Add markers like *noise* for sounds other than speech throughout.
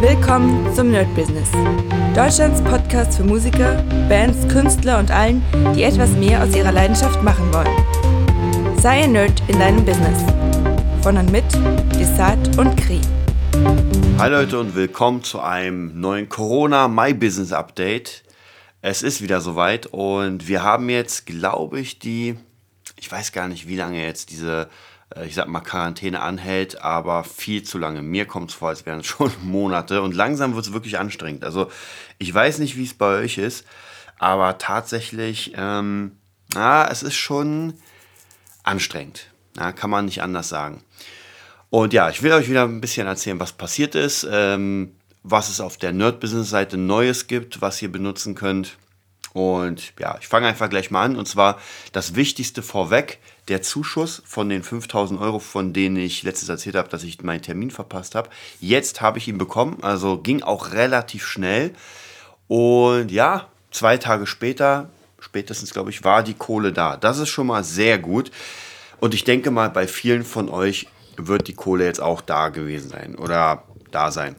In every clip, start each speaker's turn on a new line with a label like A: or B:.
A: Willkommen zum Nerd Business. Deutschlands Podcast für Musiker, Bands, Künstler und allen, die etwas mehr aus ihrer Leidenschaft machen wollen. Sei ein Nerd in deinem Business. Von und mit Desart und Kri.
B: Hi Leute und willkommen zu einem neuen Corona My Business Update. Es ist wieder soweit und wir haben jetzt, glaube ich, die, ich weiß gar nicht, wie lange jetzt diese ich sag mal, Quarantäne anhält, aber viel zu lange. Mir kommt es vor, als wären es *laughs* schon Monate und langsam wird es wirklich anstrengend. Also ich weiß nicht, wie es bei euch ist, aber tatsächlich, ähm, na, es ist schon anstrengend. Na, kann man nicht anders sagen. Und ja, ich will euch wieder ein bisschen erzählen, was passiert ist, ähm, was es auf der Nerd-Business-Seite Neues gibt, was ihr benutzen könnt. Und ja, ich fange einfach gleich mal an. Und zwar das Wichtigste vorweg, der Zuschuss von den 5000 Euro, von denen ich letztes erzählt habe, dass ich meinen Termin verpasst habe. Jetzt habe ich ihn bekommen, also ging auch relativ schnell. Und ja, zwei Tage später, spätestens glaube ich, war die Kohle da. Das ist schon mal sehr gut. Und ich denke mal, bei vielen von euch wird die Kohle jetzt auch da gewesen sein oder da sein.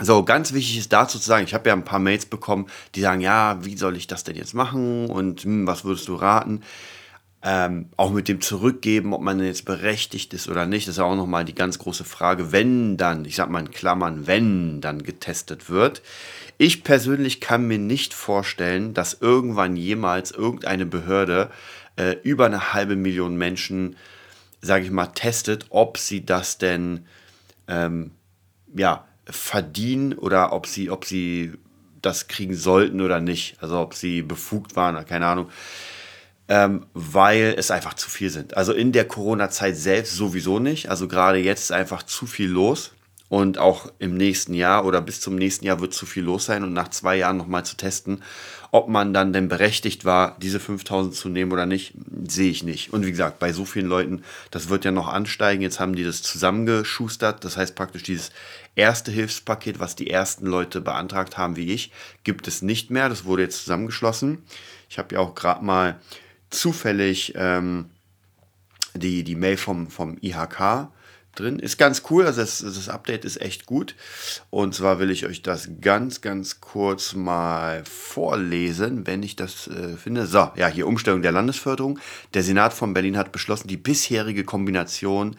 B: So, ganz wichtig ist dazu zu sagen, ich habe ja ein paar Mails bekommen, die sagen, ja, wie soll ich das denn jetzt machen und hm, was würdest du raten? Ähm, auch mit dem Zurückgeben, ob man jetzt berechtigt ist oder nicht, das ist ja auch nochmal die ganz große Frage, wenn dann, ich sag mal in Klammern, wenn dann getestet wird. Ich persönlich kann mir nicht vorstellen, dass irgendwann jemals irgendeine Behörde äh, über eine halbe Million Menschen, sage ich mal, testet, ob sie das denn, ähm, ja, verdienen oder ob sie, ob sie das kriegen sollten oder nicht. Also ob sie befugt waren, keine Ahnung. Ähm, weil es einfach zu viel sind. Also in der Corona-Zeit selbst sowieso nicht. Also gerade jetzt ist einfach zu viel los. Und auch im nächsten Jahr oder bis zum nächsten Jahr wird zu viel los sein und nach zwei Jahren nochmal zu testen, ob man dann denn berechtigt war, diese 5000 zu nehmen oder nicht, sehe ich nicht. Und wie gesagt, bei so vielen Leuten, das wird ja noch ansteigen. Jetzt haben die das zusammengeschustert. Das heißt praktisch dieses erste Hilfspaket, was die ersten Leute beantragt haben wie ich, gibt es nicht mehr. Das wurde jetzt zusammengeschlossen. Ich habe ja auch gerade mal zufällig ähm, die, die Mail vom, vom IHK drin. Ist ganz cool, also das, das Update ist echt gut. Und zwar will ich euch das ganz, ganz kurz mal vorlesen, wenn ich das äh, finde. So, ja, hier Umstellung der Landesförderung. Der Senat von Berlin hat beschlossen, die bisherige Kombination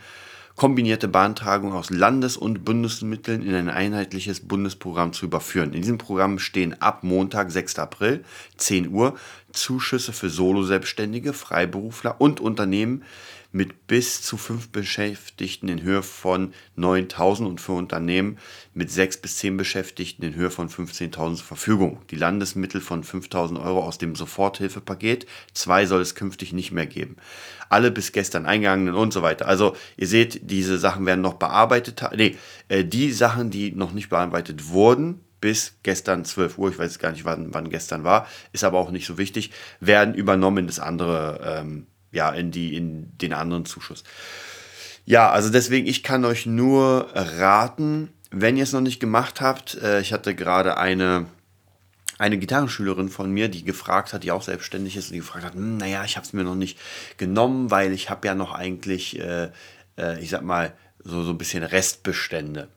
B: kombinierte Beantragung aus Landes- und Bundesmitteln in ein einheitliches Bundesprogramm zu überführen. In diesem Programm stehen ab Montag, 6. April, 10 Uhr, Zuschüsse für Solo-Selbstständige, Freiberufler und Unternehmen mit bis zu fünf Beschäftigten in Höhe von 9.000 und für Unternehmen mit sechs bis zehn Beschäftigten in Höhe von 15.000 zur Verfügung. Die Landesmittel von 5.000 Euro aus dem Soforthilfepaket. Zwei soll es künftig nicht mehr geben. Alle bis gestern eingegangenen und so weiter. Also ihr seht, diese Sachen werden noch bearbeitet. Nee, äh, die Sachen, die noch nicht bearbeitet wurden, bis gestern 12 Uhr, ich weiß gar nicht, wann, wann gestern war, ist aber auch nicht so wichtig, werden übernommen in das andere ähm, ja, in, die, in den anderen Zuschuss. Ja, also deswegen, ich kann euch nur raten, wenn ihr es noch nicht gemacht habt, äh, ich hatte gerade eine, eine Gitarrenschülerin von mir, die gefragt hat, die auch selbstständig ist, und die gefragt hat, hm, naja, ich habe es mir noch nicht genommen, weil ich habe ja noch eigentlich, äh, äh, ich sag mal, so, so ein bisschen Restbestände.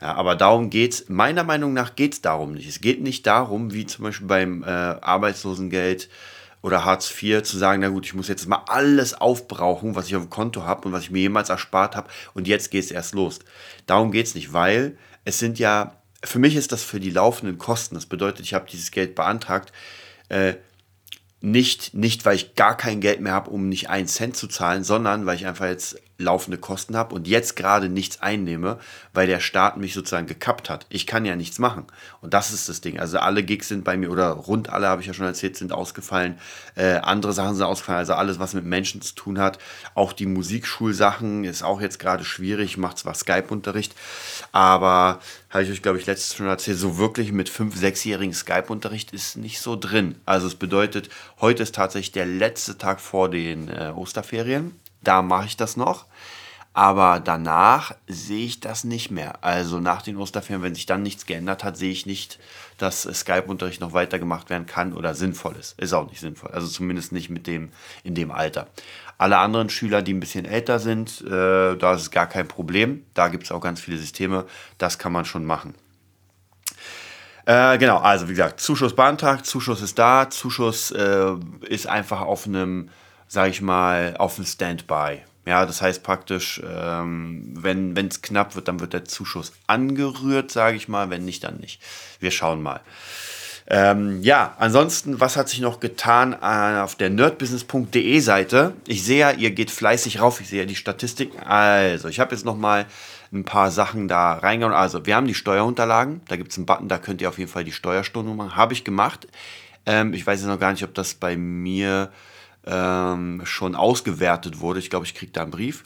B: Ja, aber darum geht es, meiner Meinung nach geht es darum nicht. Es geht nicht darum, wie zum Beispiel beim äh, Arbeitslosengeld, oder Hartz IV zu sagen, na gut, ich muss jetzt mal alles aufbrauchen, was ich auf dem Konto habe und was ich mir jemals erspart habe und jetzt geht es erst los. Darum geht es nicht, weil es sind ja, für mich ist das für die laufenden Kosten, das bedeutet, ich habe dieses Geld beantragt, äh, nicht, nicht, weil ich gar kein Geld mehr habe, um nicht einen Cent zu zahlen, sondern weil ich einfach jetzt laufende Kosten habe und jetzt gerade nichts einnehme, weil der Staat mich sozusagen gekappt hat. Ich kann ja nichts machen. Und das ist das Ding. Also alle Gigs sind bei mir, oder rund alle, habe ich ja schon erzählt, sind ausgefallen. Äh, andere Sachen sind ausgefallen. Also alles, was mit Menschen zu tun hat. Auch die Musikschulsachen ist auch jetzt gerade schwierig. Ich mache zwar Skype-Unterricht, aber habe ich euch, glaube ich, letztes schon erzählt, so wirklich mit fünf-, sechsjährigen Skype-Unterricht ist nicht so drin. Also es bedeutet, heute ist tatsächlich der letzte Tag vor den äh, Osterferien da mache ich das noch. Aber danach sehe ich das nicht mehr. Also nach den Osterferien, wenn sich dann nichts geändert hat, sehe ich nicht, dass Skype-Unterricht noch weitergemacht werden kann oder sinnvoll ist. Ist auch nicht sinnvoll. Also zumindest nicht mit dem, in dem Alter. Alle anderen Schüler, die ein bisschen älter sind, äh, da ist es gar kein Problem. Da gibt es auch ganz viele Systeme. Das kann man schon machen. Äh, genau, also wie gesagt, Zuschuss beantragt, Zuschuss ist da, Zuschuss äh, ist einfach auf einem, sag ich mal, auf einem Standby. Ja, das heißt praktisch, ähm, wenn es knapp wird, dann wird der Zuschuss angerührt, sage ich mal, wenn nicht, dann nicht. Wir schauen mal. Ähm, ja, ansonsten, was hat sich noch getan äh, auf der nerdbusiness.de Seite? Ich sehe ja, ihr geht fleißig rauf, ich sehe ja die Statistiken. Also, ich habe jetzt noch mal ein paar Sachen da reingehauen. Also, wir haben die Steuerunterlagen, da gibt es einen Button, da könnt ihr auf jeden Fall die Steuerstunde machen. Habe ich gemacht. Ähm, ich weiß jetzt noch gar nicht, ob das bei mir ähm, schon ausgewertet wurde. Ich glaube, ich kriege da einen Brief.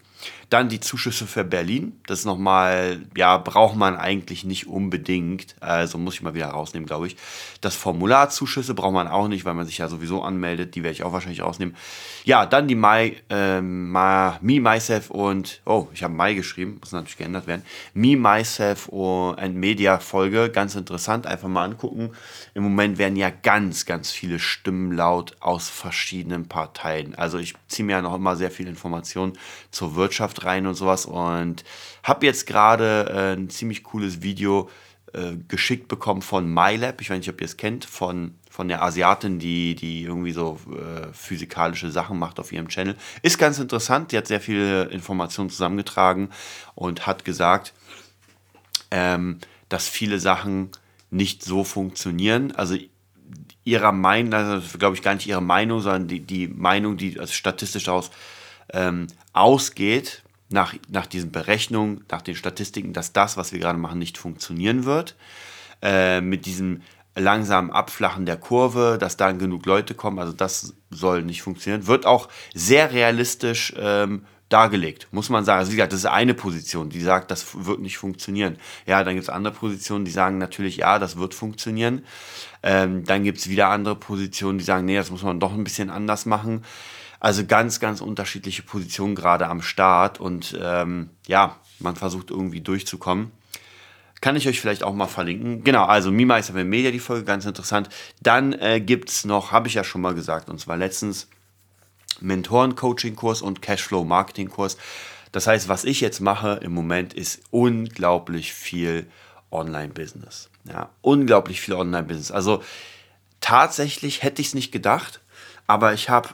B: Dann die Zuschüsse für Berlin. Das ist nochmal, ja, braucht man eigentlich nicht unbedingt. Also muss ich mal wieder rausnehmen, glaube ich. Das Formularzuschüsse braucht man auch nicht, weil man sich ja sowieso anmeldet. Die werde ich auch wahrscheinlich rausnehmen. Ja, dann die My, äh, My, Me, Myself und, oh, ich habe Mai geschrieben, muss natürlich geändert werden. Me, Myself and Media Folge. Ganz interessant, einfach mal angucken. Im Moment werden ja ganz, ganz viele Stimmen laut aus verschiedenen Parteien. Also ich ziehe mir ja noch immer sehr viel Informationen zur Wirtschaft rein und sowas und habe jetzt gerade äh, ein ziemlich cooles Video äh, geschickt bekommen von MyLab. Ich weiß nicht, ob ihr es kennt, von, von der Asiatin, die, die irgendwie so äh, physikalische Sachen macht auf ihrem Channel. Ist ganz interessant, die hat sehr viele Informationen zusammengetragen und hat gesagt, ähm, dass viele Sachen nicht so funktionieren. Also ihrer Meinung, also glaube ich gar nicht ihre Meinung, sondern die, die Meinung, die statistisch daraus ähm, ausgeht, nach, nach diesen Berechnungen, nach den Statistiken, dass das, was wir gerade machen, nicht funktionieren wird. Äh, mit diesem langsamen Abflachen der Kurve, dass dann genug Leute kommen, also das soll nicht funktionieren. Wird auch sehr realistisch ähm, dargelegt, muss man sagen. Also wie gesagt, das ist eine Position, die sagt, das wird nicht funktionieren. Ja, dann gibt es andere Positionen, die sagen natürlich, ja, das wird funktionieren. Ähm, dann gibt es wieder andere Positionen, die sagen, nee, das muss man doch ein bisschen anders machen. Also ganz, ganz unterschiedliche Positionen gerade am Start und ähm, ja, man versucht irgendwie durchzukommen. Kann ich euch vielleicht auch mal verlinken. Genau, also Mima ist Media, die Folge, ganz interessant. Dann äh, gibt es noch, habe ich ja schon mal gesagt, und zwar letztens Mentoren-Coaching-Kurs und Cashflow-Marketing-Kurs. Das heißt, was ich jetzt mache im Moment ist unglaublich viel Online-Business. Ja, unglaublich viel Online-Business. Also tatsächlich hätte ich es nicht gedacht, aber ich habe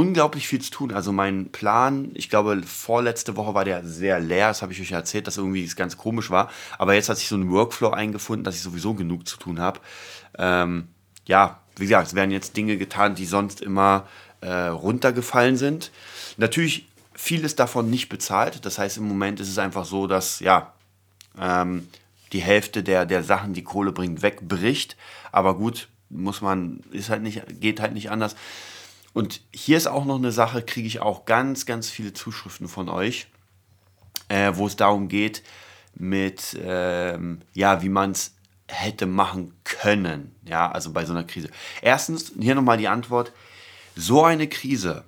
B: unglaublich viel zu tun. Also mein Plan, ich glaube, vorletzte Woche war der sehr leer, das habe ich euch erzählt, dass irgendwie es ganz komisch war. Aber jetzt hat sich so ein Workflow eingefunden, dass ich sowieso genug zu tun habe. Ähm, ja, wie gesagt, es werden jetzt Dinge getan, die sonst immer äh, runtergefallen sind. Natürlich vieles davon nicht bezahlt. Das heißt, im Moment ist es einfach so, dass ja ähm, die Hälfte der, der Sachen, die Kohle bringt, wegbricht. Aber gut, muss man, ist halt nicht, geht halt nicht anders. Und hier ist auch noch eine Sache, kriege ich auch ganz, ganz viele Zuschriften von euch, äh, wo es darum geht, mit, ähm, ja, wie man es hätte machen können, ja, also bei so einer Krise. Erstens, hier nochmal die Antwort, so eine Krise,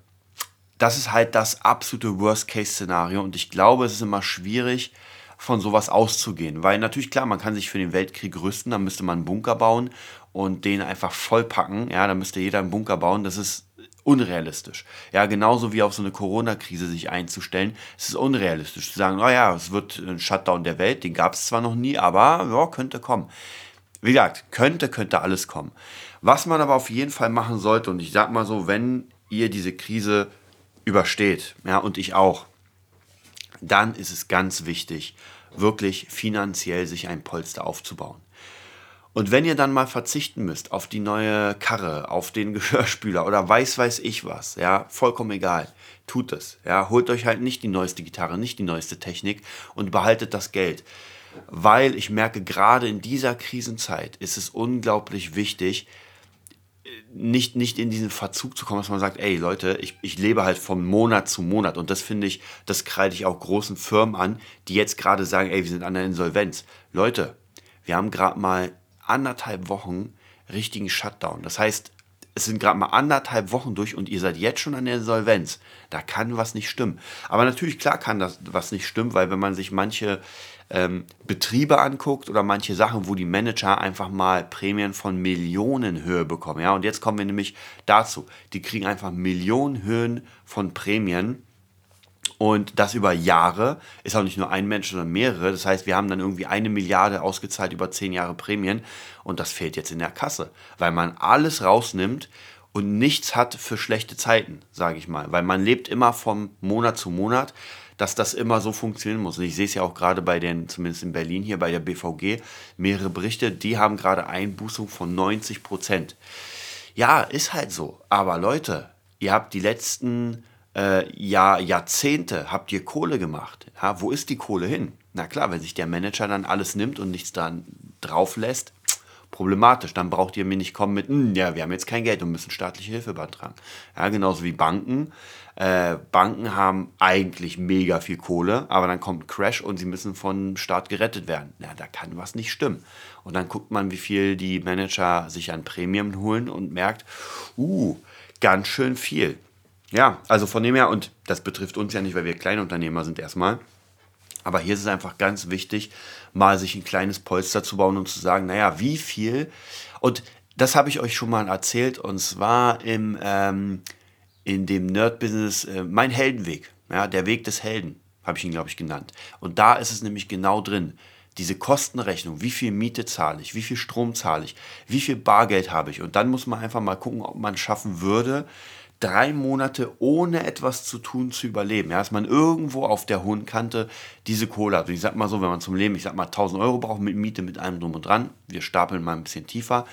B: das ist halt das absolute Worst-Case-Szenario und ich glaube, es ist immer schwierig, von sowas auszugehen, weil natürlich, klar, man kann sich für den Weltkrieg rüsten, dann müsste man einen Bunker bauen und den einfach vollpacken, ja, dann müsste jeder einen Bunker bauen, das ist unrealistisch. Ja, genauso wie auf so eine Corona-Krise sich einzustellen, es ist unrealistisch zu sagen, naja, es wird ein Shutdown der Welt, den gab es zwar noch nie, aber ja, könnte kommen. Wie gesagt, könnte, könnte alles kommen. Was man aber auf jeden Fall machen sollte, und ich sag mal so, wenn ihr diese Krise übersteht, ja, und ich auch, dann ist es ganz wichtig, wirklich finanziell sich ein Polster aufzubauen. Und wenn ihr dann mal verzichten müsst auf die neue Karre, auf den *laughs* Gehörspüler oder weiß weiß ich was, ja, vollkommen egal, tut es. Ja, holt euch halt nicht die neueste Gitarre, nicht die neueste Technik und behaltet das Geld. Weil ich merke, gerade in dieser Krisenzeit ist es unglaublich wichtig, nicht, nicht in diesen Verzug zu kommen, dass man sagt, ey Leute, ich, ich lebe halt von Monat zu Monat. Und das finde ich, das kreide ich auch großen Firmen an, die jetzt gerade sagen, ey, wir sind an der Insolvenz. Leute, wir haben gerade mal anderthalb Wochen richtigen Shutdown. Das heißt, es sind gerade mal anderthalb Wochen durch und ihr seid jetzt schon an der Insolvenz. Da kann was nicht stimmen. Aber natürlich, klar kann das was nicht stimmen, weil wenn man sich manche ähm, Betriebe anguckt oder manche Sachen, wo die Manager einfach mal Prämien von Millionenhöhe bekommen. Ja, und jetzt kommen wir nämlich dazu. Die kriegen einfach Millionenhöhen von Prämien Und das über Jahre ist auch nicht nur ein Mensch, sondern mehrere. Das heißt, wir haben dann irgendwie eine Milliarde ausgezahlt über zehn Jahre Prämien und das fehlt jetzt in der Kasse, weil man alles rausnimmt und nichts hat für schlechte Zeiten, sage ich mal. Weil man lebt immer von Monat zu Monat, dass das immer so funktionieren muss. Und ich sehe es ja auch gerade bei den, zumindest in Berlin hier bei der BVG, mehrere Berichte, die haben gerade Einbußung von 90 Prozent. Ja, ist halt so. Aber Leute, ihr habt die letzten äh, Jahr, Jahrzehnte habt ihr Kohle gemacht. Ja, wo ist die Kohle hin? Na klar, wenn sich der Manager dann alles nimmt und nichts dann drauf lässt, problematisch. Dann braucht ihr mir nicht kommen mit, hm, ja, wir haben jetzt kein Geld und müssen staatliche Hilfe beantragen. Ja, genauso wie Banken. Äh, Banken haben eigentlich mega viel Kohle, aber dann kommt ein Crash und sie müssen vom Staat gerettet werden. Ja, da kann was nicht stimmen. Und dann guckt man, wie viel die Manager sich an Prämien holen und merkt, uh, ganz schön viel. Ja, also von dem her, und das betrifft uns ja nicht, weil wir Kleinunternehmer sind erstmal. Aber hier ist es einfach ganz wichtig, mal sich ein kleines Polster zu bauen und zu sagen, naja, wie viel? Und das habe ich euch schon mal erzählt, und zwar im, ähm, in dem Nerd-Business äh, Mein Heldenweg, ja, der Weg des Helden, habe ich ihn, glaube ich, genannt. Und da ist es nämlich genau drin. Diese Kostenrechnung, wie viel Miete zahle ich, wie viel Strom zahle ich, wie viel Bargeld habe ich. Und dann muss man einfach mal gucken, ob man schaffen würde, drei Monate ohne etwas zu tun zu überleben. Ja, dass man irgendwo auf der hohen Kante diese Kohle hat. Und ich sag mal so, wenn man zum Leben, ich sag mal 1000 Euro braucht mit Miete, mit allem drum und dran, wir stapeln mal ein bisschen tiefer,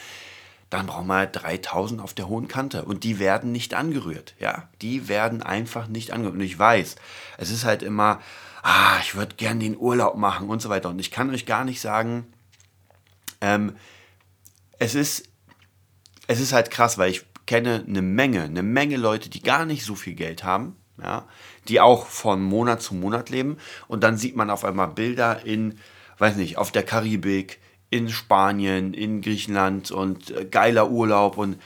B: dann brauchen wir halt 3000 auf der hohen Kante. Und die werden nicht angerührt. Ja, die werden einfach nicht angerührt. Und ich weiß, es ist halt immer, ah, ich würde gern den Urlaub machen und so weiter. Und ich kann euch gar nicht sagen, ähm, es ist, es ist halt krass, weil ich kenne eine Menge, eine Menge Leute, die gar nicht so viel Geld haben, ja, die auch von Monat zu Monat leben. Und dann sieht man auf einmal Bilder in, weiß nicht, auf der Karibik, in Spanien, in Griechenland und äh, geiler Urlaub. Und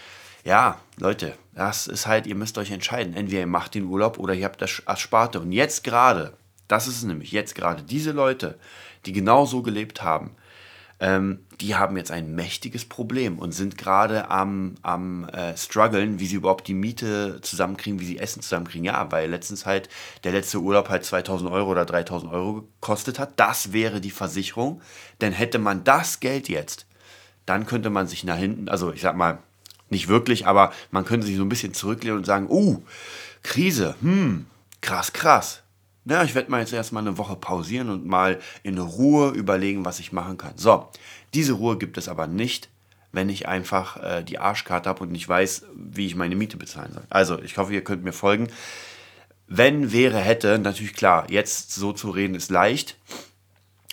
B: ja, Leute, das ist halt, ihr müsst euch entscheiden. Entweder ihr macht den Urlaub oder ihr habt das Ersparte. Und jetzt gerade, das ist es nämlich, jetzt gerade, diese Leute, die genau so gelebt haben, ähm, die haben jetzt ein mächtiges Problem und sind gerade am, am äh, struggeln, wie sie überhaupt die Miete zusammenkriegen, wie sie Essen zusammenkriegen. Ja, weil letztens halt der letzte Urlaub halt 2000 Euro oder 3000 Euro gekostet hat. Das wäre die Versicherung. Denn hätte man das Geld jetzt, dann könnte man sich nach hinten, also ich sag mal, nicht wirklich, aber man könnte sich so ein bisschen zurücklehnen und sagen, uh, Krise, hm, krass, krass na, ich werde mal jetzt erstmal eine Woche pausieren und mal in Ruhe überlegen, was ich machen kann. So, diese Ruhe gibt es aber nicht, wenn ich einfach äh, die Arschkarte habe und nicht weiß, wie ich meine Miete bezahlen soll. Also, ich hoffe, ihr könnt mir folgen. Wenn, wäre, hätte, natürlich klar, jetzt so zu reden ist leicht.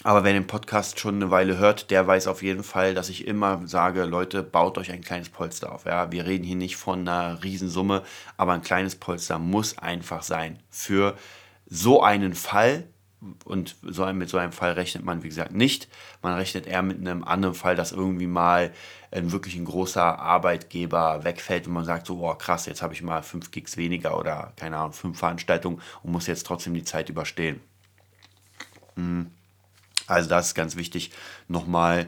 B: Aber wer den Podcast schon eine Weile hört, der weiß auf jeden Fall, dass ich immer sage, Leute, baut euch ein kleines Polster auf. Ja, wir reden hier nicht von einer Riesensumme, aber ein kleines Polster muss einfach sein für so einen Fall, und so mit so einem Fall rechnet man, wie gesagt, nicht. Man rechnet eher mit einem anderen Fall, dass irgendwie mal ein wirklich ein großer Arbeitgeber wegfällt und man sagt so, oh krass, jetzt habe ich mal fünf Gigs weniger oder keine Ahnung, fünf Veranstaltungen und muss jetzt trotzdem die Zeit überstehen. Hm. Also das ist ganz wichtig, nochmal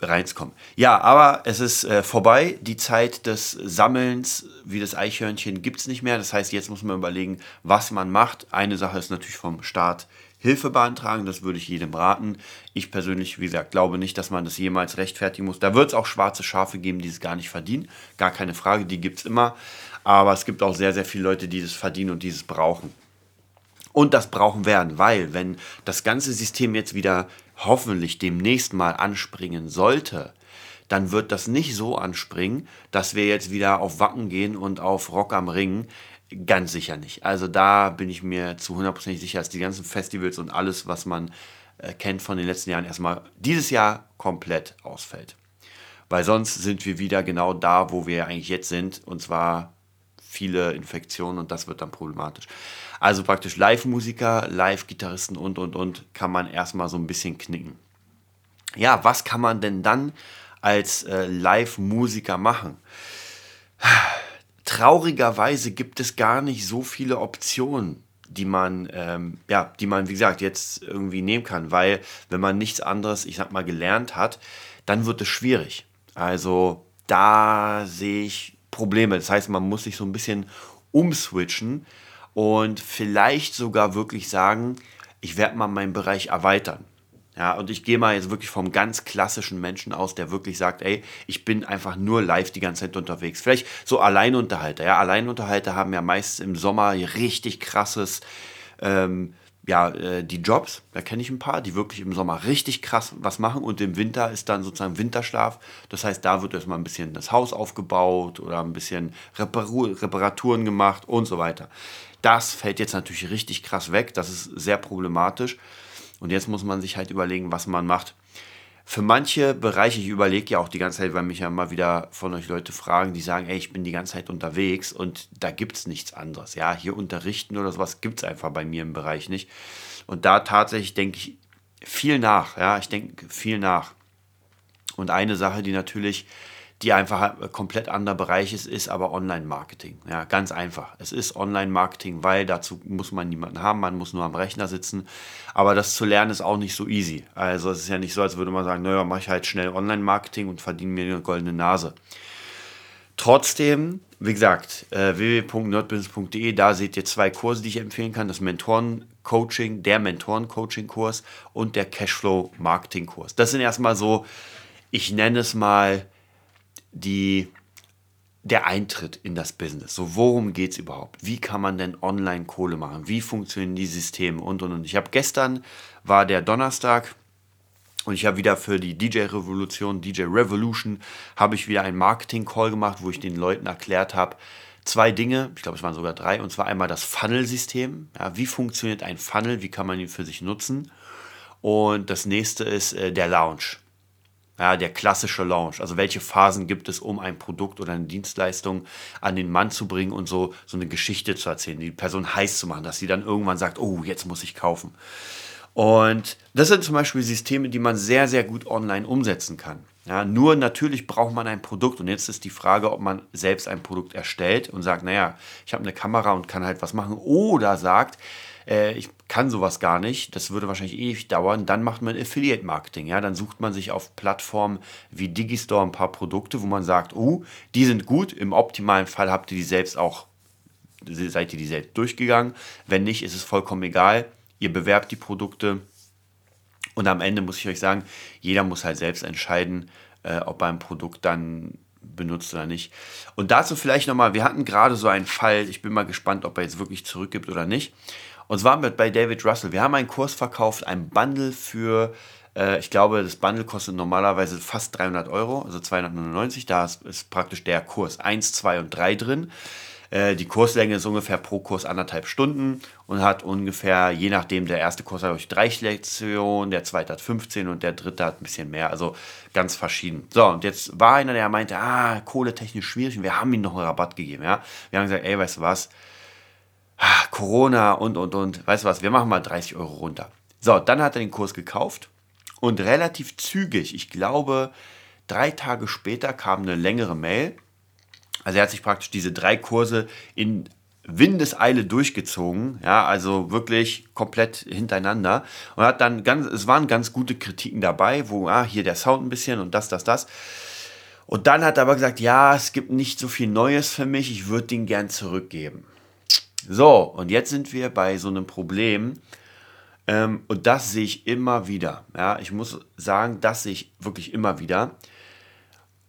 B: reinzukommen. Ja, aber es ist äh, vorbei. Die Zeit des Sammelns wie das Eichhörnchen gibt es nicht mehr. Das heißt, jetzt muss man überlegen, was man macht. Eine Sache ist natürlich vom Staat Hilfe beantragen. Das würde ich jedem raten. Ich persönlich, wie gesagt, glaube nicht, dass man das jemals rechtfertigen muss. Da wird es auch schwarze Schafe geben, die es gar nicht verdienen. Gar keine Frage, die gibt es immer. Aber es gibt auch sehr, sehr viele Leute, die das verdienen und dieses brauchen. Und das brauchen werden, weil wenn das ganze System jetzt wieder hoffentlich demnächst mal anspringen sollte, dann wird das nicht so anspringen, dass wir jetzt wieder auf Wacken gehen und auf Rock am Ring. Ganz sicher nicht. Also da bin ich mir zu 100% sicher, dass die ganzen Festivals und alles, was man äh, kennt von den letzten Jahren, erstmal dieses Jahr komplett ausfällt. Weil sonst sind wir wieder genau da, wo wir eigentlich jetzt sind. Und zwar viele Infektionen und das wird dann problematisch. Also praktisch Live-Musiker, Live-Gitarristen und, und, und kann man erstmal so ein bisschen knicken. Ja, was kann man denn dann als äh, Live-Musiker machen? Traurigerweise gibt es gar nicht so viele Optionen, die man, ähm, ja, die man, wie gesagt, jetzt irgendwie nehmen kann, weil wenn man nichts anderes, ich sag mal, gelernt hat, dann wird es schwierig. Also da sehe ich Probleme. Das heißt, man muss sich so ein bisschen umswitchen und vielleicht sogar wirklich sagen, ich werde mal meinen Bereich erweitern. Ja, und ich gehe mal jetzt wirklich vom ganz klassischen Menschen aus, der wirklich sagt, ey, ich bin einfach nur live die ganze Zeit unterwegs. Vielleicht so Alleinunterhalter. Ja, Alleinunterhalter haben ja meistens im Sommer richtig krasses, ähm, ja, äh, die Jobs. Da kenne ich ein paar, die wirklich im Sommer richtig krass was machen und im Winter ist dann sozusagen Winterschlaf. Das heißt, da wird erstmal ein bisschen das Haus aufgebaut oder ein bisschen Reparatur, Reparaturen gemacht und so weiter. Das fällt jetzt natürlich richtig krass weg. Das ist sehr problematisch. Und jetzt muss man sich halt überlegen, was man macht. Für manche Bereiche, ich überlege ja auch die ganze Zeit, weil mich ja mal wieder von euch Leute fragen, die sagen, ey, ich bin die ganze Zeit unterwegs und da gibt es nichts anderes. Ja, hier unterrichten oder sowas gibt es einfach bei mir im Bereich nicht. Und da tatsächlich denke ich viel nach. Ja, ich denke viel nach. Und eine Sache, die natürlich die einfach ein komplett anderer Bereich ist, ist aber Online-Marketing. Ja, ganz einfach. Es ist Online-Marketing, weil dazu muss man niemanden haben, man muss nur am Rechner sitzen. Aber das zu lernen ist auch nicht so easy. Also es ist ja nicht so, als würde man sagen, naja, mache ich halt schnell Online-Marketing und verdiene mir eine goldene Nase. Trotzdem, wie gesagt, äh, www.nerdbusiness.de, da seht ihr zwei Kurse, die ich empfehlen kann. Das Mentoren-Coaching, der Mentoren-Coaching-Kurs und der Cashflow-Marketing-Kurs. Das sind erstmal so, ich nenne es mal, die, der Eintritt in das Business. So, worum geht es überhaupt? Wie kann man denn online Kohle machen? Wie funktionieren die Systeme und und und. Ich habe gestern, war der Donnerstag, und ich habe wieder für die DJ Revolution, DJ Revolution, habe ich wieder einen Marketing-Call gemacht, wo ich den Leuten erklärt habe, zwei Dinge, ich glaube es waren sogar drei, und zwar einmal das Funnel-System. Ja, wie funktioniert ein Funnel? Wie kann man ihn für sich nutzen? Und das nächste ist äh, der Lounge ja, der klassische Launch. Also welche Phasen gibt es, um ein Produkt oder eine Dienstleistung an den Mann zu bringen und so, so eine Geschichte zu erzählen, die Person heiß zu machen, dass sie dann irgendwann sagt, oh, jetzt muss ich kaufen. Und das sind zum Beispiel Systeme, die man sehr, sehr gut online umsetzen kann. Ja, nur natürlich braucht man ein Produkt und jetzt ist die Frage, ob man selbst ein Produkt erstellt und sagt, naja, ich habe eine Kamera und kann halt was machen oder sagt, äh, ich kann sowas gar nicht, das würde wahrscheinlich ewig dauern, dann macht man Affiliate Marketing. Ja? Dann sucht man sich auf Plattformen wie Digistore ein paar Produkte, wo man sagt, oh, die sind gut, im optimalen Fall habt ihr die selbst auch, seid ihr die selbst durchgegangen. Wenn nicht, ist es vollkommen egal. Ihr bewerbt die Produkte und am Ende muss ich euch sagen, jeder muss halt selbst entscheiden, äh, ob er ein Produkt dann benutzt oder nicht. Und dazu vielleicht nochmal, wir hatten gerade so einen Fall, ich bin mal gespannt, ob er jetzt wirklich zurückgibt oder nicht. Und zwar mit bei David Russell. Wir haben einen Kurs verkauft, ein Bundle für, äh, ich glaube, das Bundle kostet normalerweise fast 300 Euro, also 299. Da ist, ist praktisch der Kurs 1, 2 und 3 drin. Äh, die Kurslänge ist ungefähr pro Kurs anderthalb Stunden und hat ungefähr, je nachdem, der erste Kurs hat euch drei Lektionen, der zweite hat 15 und der dritte hat ein bisschen mehr. Also ganz verschieden. So, und jetzt war einer, der meinte, ah, kohletechnisch schwierig und wir haben ihm noch einen Rabatt gegeben. Ja? Wir haben gesagt, ey, weißt du was, Ah, Corona und, und, und. Weißt du was, wir machen mal 30 Euro runter. So, dann hat er den Kurs gekauft und relativ zügig, ich glaube, drei Tage später kam eine längere Mail. Also er hat sich praktisch diese drei Kurse in Windeseile durchgezogen, ja, also wirklich komplett hintereinander und hat dann ganz, es waren ganz gute Kritiken dabei, wo, ah, hier der Sound ein bisschen und das, das, das. Und dann hat er aber gesagt, ja, es gibt nicht so viel Neues für mich, ich würde den gern zurückgeben. So, und jetzt sind wir bei so einem Problem. Ähm, und das sehe ich immer wieder. Ja, ich muss sagen, das sehe ich wirklich immer wieder.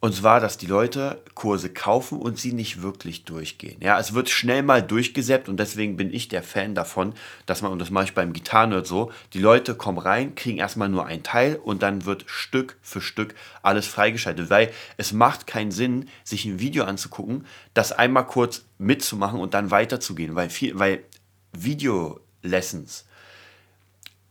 B: Und zwar, dass die Leute Kurse kaufen und sie nicht wirklich durchgehen. Ja, es wird schnell mal durchgesäppt und deswegen bin ich der Fan davon, dass man, und das mache ich beim Gitarrenerd so, die Leute kommen rein, kriegen erstmal nur ein Teil und dann wird Stück für Stück alles freigeschaltet. Weil es macht keinen Sinn, sich ein Video anzugucken, das einmal kurz mitzumachen und dann weiterzugehen. Weil, viel, weil Video-Lessons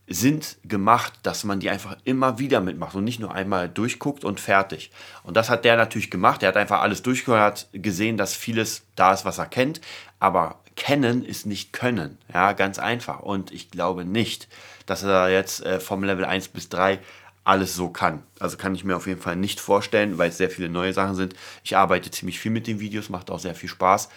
B: sind gemacht, dass man die einfach immer wieder mitmacht und nicht nur einmal durchguckt und fertig. Und das hat der natürlich gemacht. Er hat einfach alles durchgehört, gesehen, dass vieles da ist, was er kennt. Aber kennen ist nicht können. Ja, ganz einfach. Und ich glaube nicht, dass er jetzt äh, vom Level 1 bis 3 alles so kann. Also kann ich mir auf jeden Fall nicht vorstellen, weil es sehr viele neue Sachen sind. Ich arbeite ziemlich viel mit den Videos, macht auch sehr viel Spaß.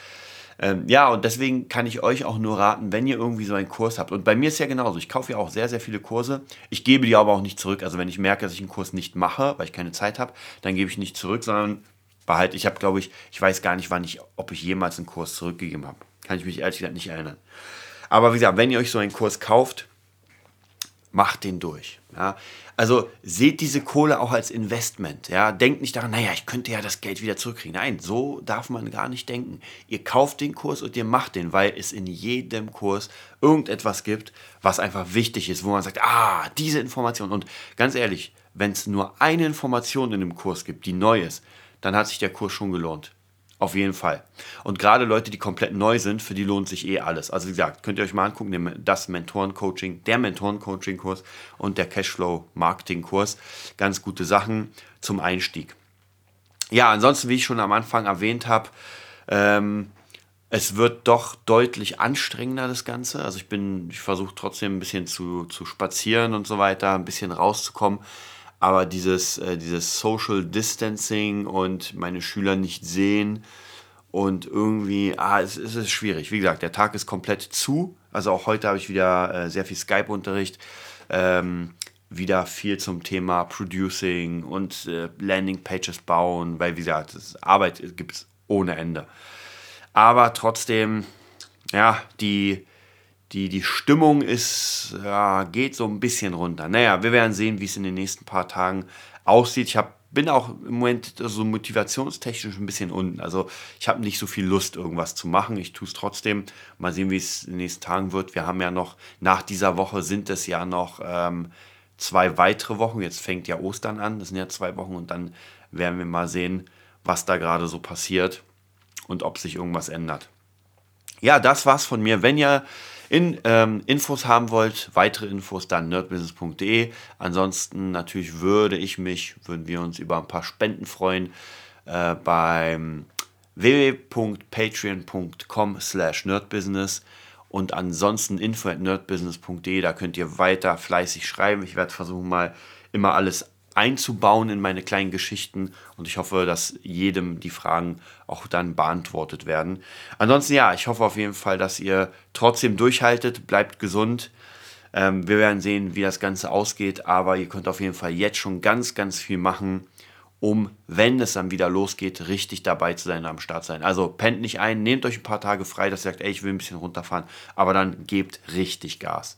B: Ähm, ja, und deswegen kann ich euch auch nur raten, wenn ihr irgendwie so einen Kurs habt. Und bei mir ist ja genauso. Ich kaufe ja auch sehr, sehr viele Kurse. Ich gebe die aber auch nicht zurück. Also wenn ich merke, dass ich einen Kurs nicht mache, weil ich keine Zeit habe, dann gebe ich nicht zurück, sondern behalte. Ich habe, glaube ich, ich weiß gar nicht, wann ich, ob ich jemals einen Kurs zurückgegeben habe. Kann ich mich ehrlich gesagt nicht erinnern. Aber wie gesagt, wenn ihr euch so einen Kurs kauft, macht den durch. Ja? Also seht diese Kohle auch als Investment. Ja? Denkt nicht daran, naja, ich könnte ja das Geld wieder zurückkriegen. Nein, so darf man gar nicht denken. Ihr kauft den Kurs und ihr macht den, weil es in jedem Kurs irgendetwas gibt, was einfach wichtig ist, wo man sagt, ah, diese Information. Und ganz ehrlich, wenn es nur eine Information in dem Kurs gibt, die neu ist, dann hat sich der Kurs schon gelohnt. Auf jeden Fall. Und gerade Leute, die komplett neu sind, für die lohnt sich eh alles. Also wie gesagt, könnt ihr euch mal angucken, das Mentoren-Coaching, der Mentoren-Coaching-Kurs und der Cashflow-Marketing-Kurs. Ganz gute Sachen zum Einstieg. Ja, ansonsten, wie ich schon am Anfang erwähnt habe, ähm, es wird doch deutlich anstrengender, das Ganze. Also ich bin, ich versuche trotzdem ein bisschen zu, zu spazieren und so weiter, ein bisschen rauszukommen aber dieses, äh, dieses Social Distancing und meine Schüler nicht sehen und irgendwie, ah, es, es ist schwierig. Wie gesagt, der Tag ist komplett zu. Also auch heute habe ich wieder äh, sehr viel Skype-Unterricht. Ähm, wieder viel zum Thema Producing und äh, Landing-Pages bauen, weil wie gesagt, Arbeit gibt es ohne Ende. Aber trotzdem, ja, die, die, die Stimmung ist, ja, geht so ein bisschen runter. Naja, wir werden sehen, wie es in den nächsten paar Tagen aussieht. Ich hab, bin auch im Moment so motivationstechnisch ein bisschen unten. Also ich habe nicht so viel Lust, irgendwas zu machen. Ich tue es trotzdem. Mal sehen, wie es in den nächsten Tagen wird. Wir haben ja noch, nach dieser Woche sind es ja noch ähm, zwei weitere Wochen. Jetzt fängt ja Ostern an. Das sind ja zwei Wochen und dann werden wir mal sehen, was da gerade so passiert und ob sich irgendwas ändert. Ja, das war's von mir. Wenn ihr in, ähm, Infos haben wollt, weitere Infos dann nerdbusiness.de. Ansonsten natürlich würde ich mich, würden wir uns über ein paar Spenden freuen äh, beim www.patreon.com slash nerdbusiness und ansonsten info at nerdbusiness.de, da könnt ihr weiter fleißig schreiben. Ich werde versuchen mal immer alles einzubauen in meine kleinen Geschichten und ich hoffe, dass jedem die Fragen auch dann beantwortet werden. Ansonsten ja, ich hoffe auf jeden Fall, dass ihr trotzdem durchhaltet, bleibt gesund. Ähm, wir werden sehen, wie das Ganze ausgeht, aber ihr könnt auf jeden Fall jetzt schon ganz, ganz viel machen, um, wenn es dann wieder losgeht, richtig dabei zu sein, am Start sein. Also pennt nicht ein, nehmt euch ein paar Tage frei, dass ihr sagt, ey, ich will ein bisschen runterfahren, aber dann gebt richtig Gas.